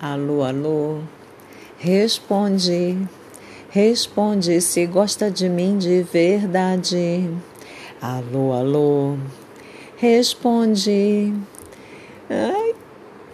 Alô, alô, responde, responde se gosta de mim de verdade. Alô, alô, responde. Ai,